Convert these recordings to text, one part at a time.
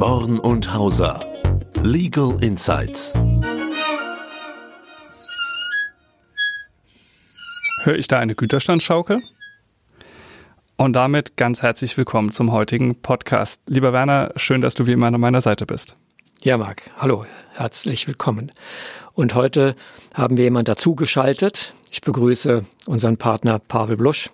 Born und Hauser. Legal Insights. Höre ich da eine Güterstandschaukel? Und damit ganz herzlich willkommen zum heutigen Podcast. Lieber Werner, schön, dass du wie immer an meiner Seite bist. Ja, Marc, hallo, herzlich willkommen. Und heute haben wir jemanden dazugeschaltet. Ich begrüße unseren Partner Pavel Blusch,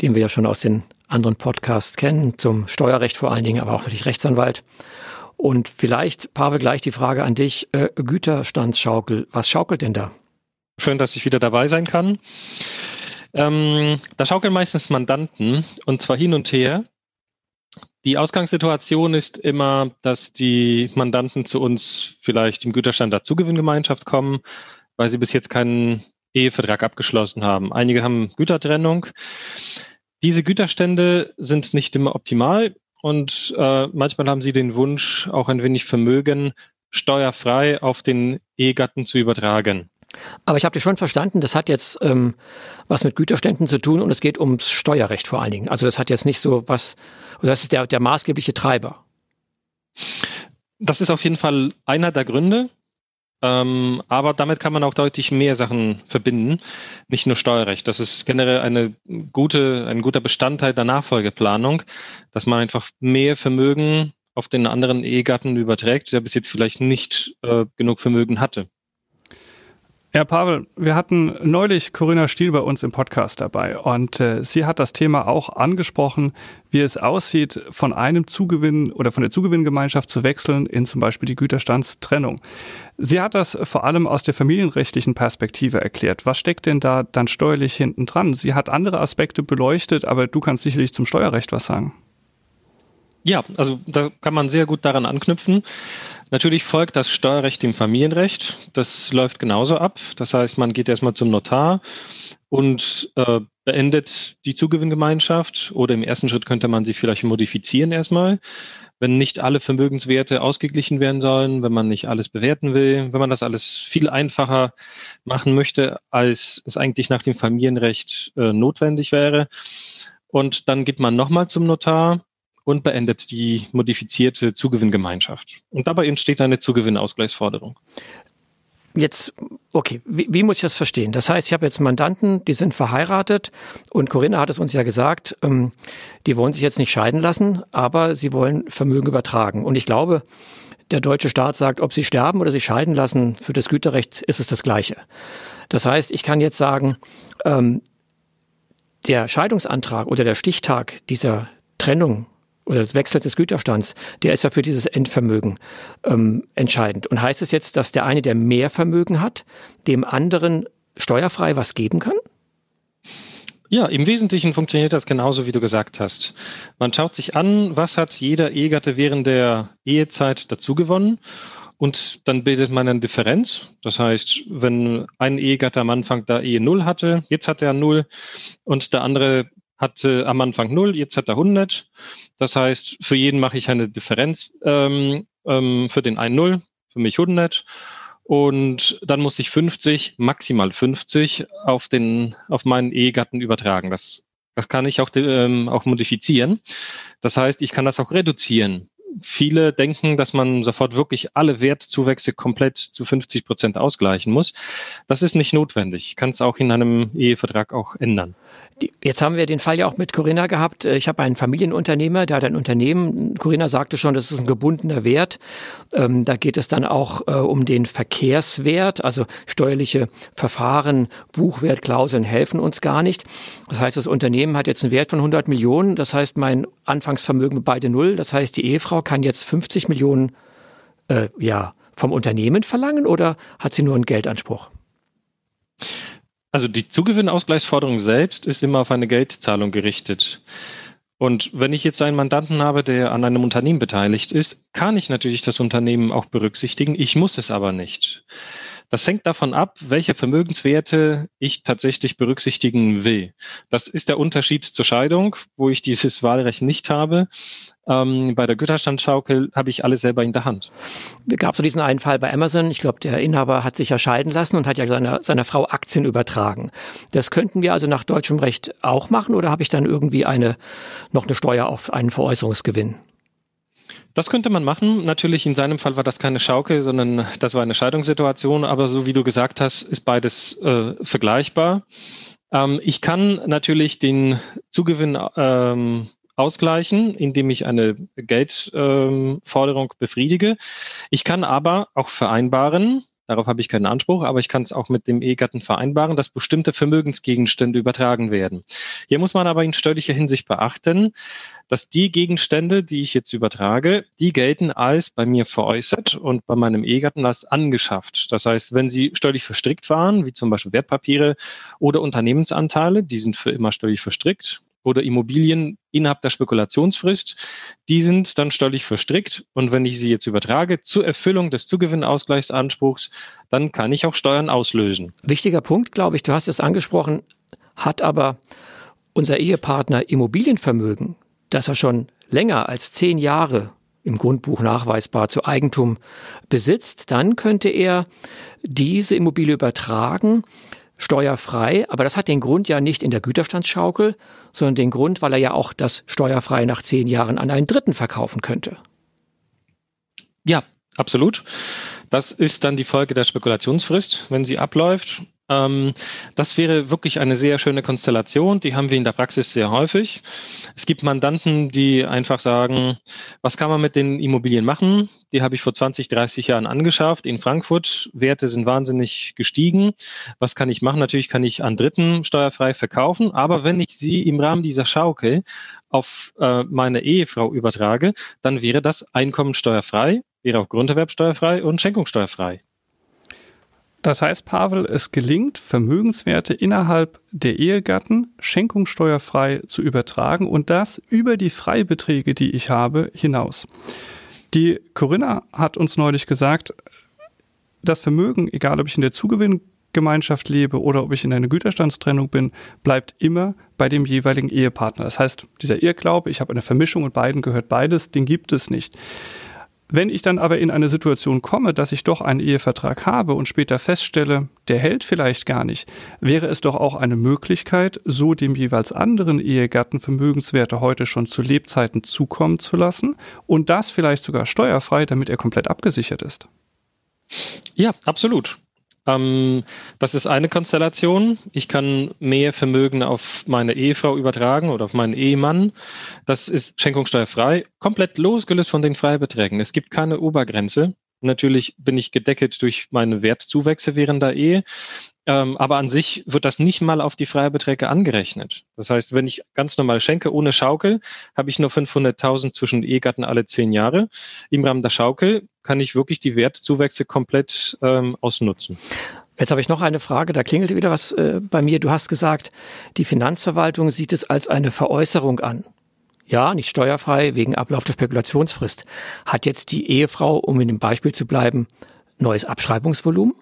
den wir ja schon aus den anderen Podcasts kennen, zum Steuerrecht vor allen Dingen, aber auch natürlich Rechtsanwalt. Und vielleicht, Pavel, gleich die Frage an dich. Äh, Güterstandsschaukel, was schaukelt denn da? Schön, dass ich wieder dabei sein kann. Ähm, da schaukeln meistens Mandanten und zwar hin und her. Die Ausgangssituation ist immer, dass die Mandanten zu uns vielleicht im Güterstand der Zugewinngemeinschaft kommen, weil sie bis jetzt keinen Ehevertrag abgeschlossen haben. Einige haben Gütertrennung. Diese Güterstände sind nicht immer optimal und äh, manchmal haben sie den Wunsch, auch ein wenig Vermögen steuerfrei auf den Ehegatten zu übertragen. Aber ich habe dir schon verstanden, das hat jetzt ähm, was mit Güterständen zu tun und es geht ums Steuerrecht vor allen Dingen. Also das hat jetzt nicht so was, oder das ist der, der maßgebliche Treiber. Das ist auf jeden Fall einer der Gründe. Ähm, aber damit kann man auch deutlich mehr Sachen verbinden, nicht nur Steuerrecht. Das ist generell eine gute, ein guter Bestandteil der Nachfolgeplanung, dass man einfach mehr Vermögen auf den anderen Ehegatten überträgt, der bis jetzt vielleicht nicht äh, genug Vermögen hatte. Ja, Pavel, wir hatten neulich Corinna Stiel bei uns im Podcast dabei und äh, sie hat das Thema auch angesprochen, wie es aussieht, von einem Zugewinn oder von der Zugewinngemeinschaft zu wechseln in zum Beispiel die Güterstandstrennung. Sie hat das vor allem aus der familienrechtlichen Perspektive erklärt. Was steckt denn da dann steuerlich hinten dran? Sie hat andere Aspekte beleuchtet, aber du kannst sicherlich zum Steuerrecht was sagen. Ja, also da kann man sehr gut daran anknüpfen. Natürlich folgt das Steuerrecht dem Familienrecht. Das läuft genauso ab. Das heißt, man geht erstmal zum Notar und äh, beendet die Zugewinngemeinschaft oder im ersten Schritt könnte man sie vielleicht modifizieren erstmal, wenn nicht alle Vermögenswerte ausgeglichen werden sollen, wenn man nicht alles bewerten will, wenn man das alles viel einfacher machen möchte, als es eigentlich nach dem Familienrecht äh, notwendig wäre. Und dann geht man nochmal zum Notar und beendet die modifizierte Zugewinngemeinschaft. Und dabei entsteht eine Zugewinnausgleichsforderung. Jetzt, okay, wie, wie, muss ich das verstehen? Das heißt, ich habe jetzt Mandanten, die sind verheiratet und Corinna hat es uns ja gesagt, ähm, die wollen sich jetzt nicht scheiden lassen, aber sie wollen Vermögen übertragen. Und ich glaube, der deutsche Staat sagt, ob sie sterben oder sich scheiden lassen, für das Güterrecht ist es das Gleiche. Das heißt, ich kann jetzt sagen, ähm, der Scheidungsantrag oder der Stichtag dieser Trennung oder des Wechsels des Güterstands, der ist ja für dieses Endvermögen ähm, entscheidend. Und heißt es jetzt, dass der eine, der mehr Vermögen hat, dem anderen steuerfrei was geben kann? Ja, im Wesentlichen funktioniert das genauso, wie du gesagt hast. Man schaut sich an, was hat jeder Ehegatte während der Ehezeit dazugewonnen und dann bildet man eine Differenz. Das heißt, wenn ein Ehegatte am Anfang da Ehe Null hatte, jetzt hat er Null und der andere hatte am Anfang 0, jetzt hat er 100. Das heißt, für jeden mache ich eine Differenz. Ähm, ähm, für den einen 0, für mich 100. Und dann muss ich 50, maximal 50 auf den, auf meinen Ehegatten übertragen. Das, das kann ich auch, ähm, auch modifizieren. Das heißt, ich kann das auch reduzieren. Viele denken, dass man sofort wirklich alle Wertzuwächse komplett zu 50 Prozent ausgleichen muss. Das ist nicht notwendig. Kann es auch in einem Ehevertrag auch ändern. Jetzt haben wir den Fall ja auch mit Corinna gehabt. Ich habe einen Familienunternehmer, der hat ein Unternehmen. Corinna sagte schon, das ist ein gebundener Wert. Ähm, da geht es dann auch äh, um den Verkehrswert, also steuerliche Verfahren, Buchwert, Klauseln helfen uns gar nicht. Das heißt, das Unternehmen hat jetzt einen Wert von 100 Millionen. Das heißt, mein Anfangsvermögen beide null. Das heißt, die Ehefrau kann jetzt 50 Millionen äh, ja vom Unternehmen verlangen oder hat sie nur einen Geldanspruch? Also die Zugewinnausgleichsforderung selbst ist immer auf eine Geldzahlung gerichtet. Und wenn ich jetzt einen Mandanten habe, der an einem Unternehmen beteiligt ist, kann ich natürlich das Unternehmen auch berücksichtigen. Ich muss es aber nicht. Das hängt davon ab, welche Vermögenswerte ich tatsächlich berücksichtigen will. Das ist der Unterschied zur Scheidung, wo ich dieses Wahlrecht nicht habe. Ähm, bei der Güterstandschaukel habe ich alles selber in der Hand. Gab es diesen einen Fall bei Amazon? Ich glaube, der Inhaber hat sich ja scheiden lassen und hat ja seiner, seiner Frau Aktien übertragen. Das könnten wir also nach deutschem Recht auch machen oder habe ich dann irgendwie eine, noch eine Steuer auf einen Veräußerungsgewinn? Das könnte man machen. Natürlich in seinem Fall war das keine Schaukel, sondern das war eine Scheidungssituation. Aber so wie du gesagt hast, ist beides äh, vergleichbar. Ähm, ich kann natürlich den Zugewinn ähm, ausgleichen, indem ich eine Geldforderung ähm, befriedige. Ich kann aber auch vereinbaren, Darauf habe ich keinen Anspruch, aber ich kann es auch mit dem Ehegatten vereinbaren, dass bestimmte Vermögensgegenstände übertragen werden. Hier muss man aber in steuerlicher Hinsicht beachten, dass die Gegenstände, die ich jetzt übertrage, die gelten als bei mir veräußert und bei meinem Ehegatten als angeschafft. Das heißt, wenn sie steuerlich verstrickt waren, wie zum Beispiel Wertpapiere oder Unternehmensanteile, die sind für immer steuerlich verstrickt, oder Immobilien innerhalb der Spekulationsfrist, die sind dann steuerlich verstrickt. Und wenn ich sie jetzt übertrage zur Erfüllung des Zugewinnausgleichsanspruchs, dann kann ich auch Steuern auslösen. Wichtiger Punkt, glaube ich, du hast es angesprochen, hat aber unser Ehepartner Immobilienvermögen, das er schon länger als zehn Jahre im Grundbuch nachweisbar zu Eigentum besitzt, dann könnte er diese Immobilie übertragen steuerfrei, aber das hat den Grund ja nicht in der Güterstandsschaukel, sondern den Grund, weil er ja auch das steuerfrei nach zehn Jahren an einen Dritten verkaufen könnte. Ja, absolut. Das ist dann die Folge der Spekulationsfrist, wenn sie abläuft. Ähm, das wäre wirklich eine sehr schöne Konstellation. Die haben wir in der Praxis sehr häufig. Es gibt Mandanten, die einfach sagen, was kann man mit den Immobilien machen? Die habe ich vor 20, 30 Jahren angeschafft in Frankfurt. Werte sind wahnsinnig gestiegen. Was kann ich machen? Natürlich kann ich an Dritten steuerfrei verkaufen. Aber wenn ich sie im Rahmen dieser Schaukel auf äh, meine Ehefrau übertrage, dann wäre das einkommensteuerfrei, wäre auch Grunderwerbsteuerfrei und Schenkungssteuerfrei. Das heißt, Pavel, es gelingt, Vermögenswerte innerhalb der Ehegatten schenkungssteuerfrei zu übertragen und das über die Freibeträge, die ich habe, hinaus. Die Corinna hat uns neulich gesagt, das Vermögen, egal ob ich in der Zugewinngemeinschaft lebe oder ob ich in einer Güterstandstrennung bin, bleibt immer bei dem jeweiligen Ehepartner. Das heißt, dieser Irrglaube, ich habe eine Vermischung und beiden gehört beides, den gibt es nicht. Wenn ich dann aber in eine Situation komme, dass ich doch einen Ehevertrag habe und später feststelle, der hält vielleicht gar nicht, wäre es doch auch eine Möglichkeit, so dem jeweils anderen Ehegatten Vermögenswerte heute schon zu Lebzeiten zukommen zu lassen und das vielleicht sogar steuerfrei, damit er komplett abgesichert ist. Ja, absolut. Ähm, das ist eine Konstellation. Ich kann mehr Vermögen auf meine Ehefrau übertragen oder auf meinen Ehemann. Das ist schenkungssteuerfrei, komplett losgelöst von den Freibeträgen. Es gibt keine Obergrenze. Natürlich bin ich gedeckelt durch meine Wertzuwächse während der Ehe. Ähm, aber an sich wird das nicht mal auf die Freibeträge angerechnet. Das heißt, wenn ich ganz normal schenke ohne Schaukel, habe ich nur 500.000 zwischen Ehegatten alle zehn Jahre. Im Rahmen der Schaukel kann ich wirklich die Wertzuwächse komplett ähm, ausnutzen. Jetzt habe ich noch eine Frage, da klingelt wieder was äh, bei mir. Du hast gesagt, die Finanzverwaltung sieht es als eine Veräußerung an. Ja, nicht steuerfrei wegen Ablauf der Spekulationsfrist. Hat jetzt die Ehefrau, um in dem Beispiel zu bleiben, neues Abschreibungsvolumen?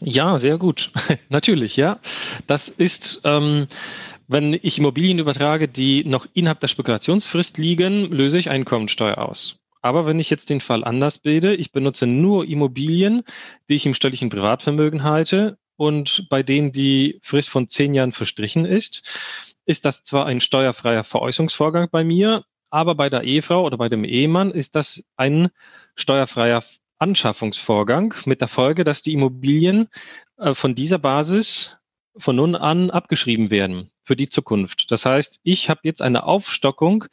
Ja, sehr gut. Natürlich, ja. Das ist, ähm, wenn ich Immobilien übertrage, die noch innerhalb der Spekulationsfrist liegen, löse ich Einkommensteuer aus. Aber wenn ich jetzt den Fall anders bilde, ich benutze nur Immobilien, die ich im steuerlichen Privatvermögen halte und bei denen die Frist von zehn Jahren verstrichen ist, ist das zwar ein steuerfreier Veräußerungsvorgang bei mir, aber bei der Ehefrau oder bei dem Ehemann ist das ein steuerfreier Anschaffungsvorgang mit der Folge, dass die Immobilien äh, von dieser Basis von nun an abgeschrieben werden für die Zukunft. Das heißt, ich habe jetzt eine Aufstockung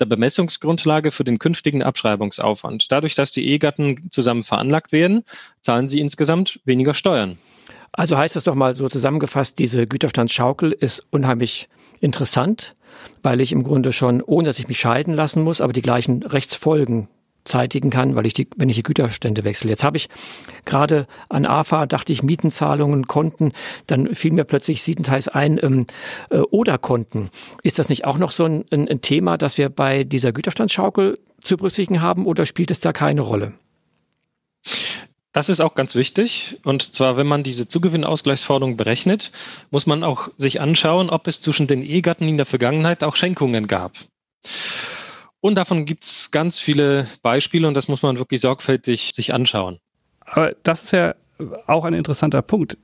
der Bemessungsgrundlage für den künftigen Abschreibungsaufwand. Dadurch, dass die Ehegatten zusammen veranlagt werden, zahlen sie insgesamt weniger Steuern. Also heißt das doch mal so zusammengefasst, diese Güterstandsschaukel ist unheimlich interessant, weil ich im Grunde schon, ohne dass ich mich scheiden lassen muss, aber die gleichen Rechtsfolgen zeitigen kann, weil ich die, wenn ich die Güterstände wechsle. Jetzt habe ich gerade an AFA, dachte ich, Mietenzahlungen, Konten, dann fiel mir plötzlich siebenteils ein, ähm, äh, oder Konten. Ist das nicht auch noch so ein, ein, ein Thema, das wir bei dieser Güterstandsschaukel zu berücksichtigen haben oder spielt es da keine Rolle? Das ist auch ganz wichtig. Und zwar, wenn man diese Zugewinnausgleichsforderung berechnet, muss man auch sich anschauen, ob es zwischen den Ehegatten in der Vergangenheit auch Schenkungen gab. Und davon gibt es ganz viele Beispiele und das muss man wirklich sorgfältig sich anschauen. Aber das ist ja auch ein interessanter Punkt.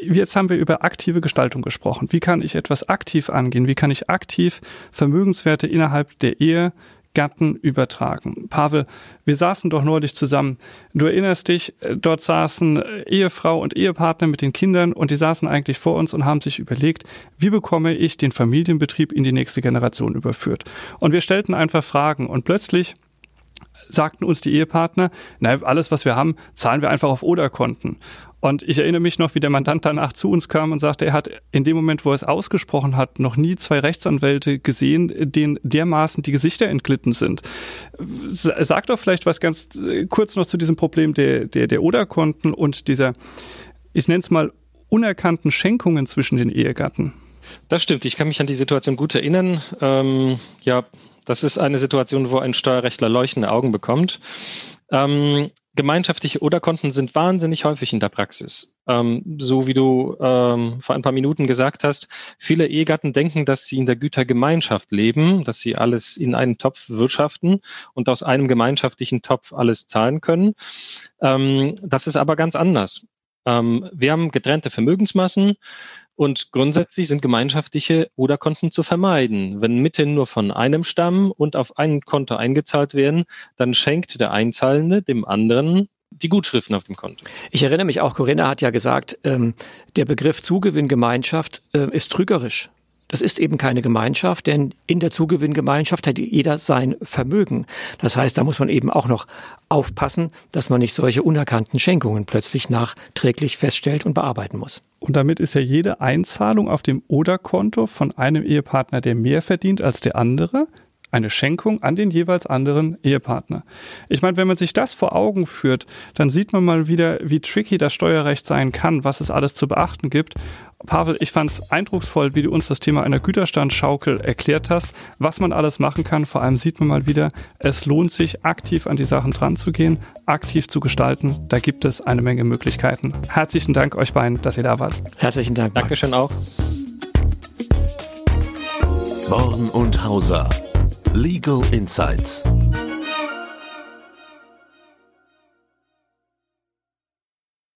Jetzt haben wir über aktive Gestaltung gesprochen. Wie kann ich etwas aktiv angehen? Wie kann ich aktiv Vermögenswerte innerhalb der Ehe Gatten übertragen. Pavel, wir saßen doch neulich zusammen. Du erinnerst dich, äh, dort saßen äh, Ehefrau und Ehepartner mit den Kindern und die saßen eigentlich vor uns und haben sich überlegt, wie bekomme ich den Familienbetrieb in die nächste Generation überführt. Und wir stellten einfach Fragen und plötzlich sagten uns die Ehepartner, na, alles, was wir haben, zahlen wir einfach auf Oder-Konten. Und ich erinnere mich noch, wie der Mandant danach zu uns kam und sagte, er hat in dem Moment, wo er es ausgesprochen hat, noch nie zwei Rechtsanwälte gesehen, denen dermaßen die Gesichter entglitten sind. Sag doch vielleicht was ganz äh, kurz noch zu diesem Problem der, der, der Oder-Konten und dieser, ich nenne es mal, unerkannten Schenkungen zwischen den Ehegatten. Das stimmt. Ich kann mich an die Situation gut erinnern. Ähm, ja, das ist eine Situation, wo ein Steuerrechtler leuchtende Augen bekommt. Ähm, gemeinschaftliche Oder-Konten sind wahnsinnig häufig in der Praxis. Ähm, so wie du ähm, vor ein paar Minuten gesagt hast, viele Ehegatten denken, dass sie in der Gütergemeinschaft leben, dass sie alles in einen Topf wirtschaften und aus einem gemeinschaftlichen Topf alles zahlen können. Ähm, das ist aber ganz anders. Ähm, wir haben getrennte Vermögensmassen. Und grundsätzlich sind gemeinschaftliche Oder-Konten zu vermeiden. Wenn Mittel nur von einem stammen und auf ein Konto eingezahlt werden, dann schenkt der Einzahlende dem anderen die Gutschriften auf dem Konto. Ich erinnere mich auch, Corinna hat ja gesagt, ähm, der Begriff Zugewinngemeinschaft äh, ist trügerisch. Das ist eben keine Gemeinschaft, denn in der Zugewinngemeinschaft hat jeder sein Vermögen. Das heißt, da muss man eben auch noch aufpassen, dass man nicht solche unerkannten Schenkungen plötzlich nachträglich feststellt und bearbeiten muss. Und damit ist ja jede Einzahlung auf dem Oder-Konto von einem Ehepartner, der mehr verdient als der andere, eine Schenkung an den jeweils anderen Ehepartner. Ich meine, wenn man sich das vor Augen führt, dann sieht man mal wieder, wie tricky das Steuerrecht sein kann, was es alles zu beachten gibt Pavel, ich fand es eindrucksvoll, wie du uns das Thema einer Güterstandschaukel erklärt hast, was man alles machen kann. Vor allem sieht man mal wieder, es lohnt sich, aktiv an die Sachen dran zu gehen, aktiv zu gestalten. Da gibt es eine Menge Möglichkeiten. Herzlichen Dank euch beiden, dass ihr da wart. Herzlichen Dank. Dankeschön auch. Born und Hauser. Legal Insights.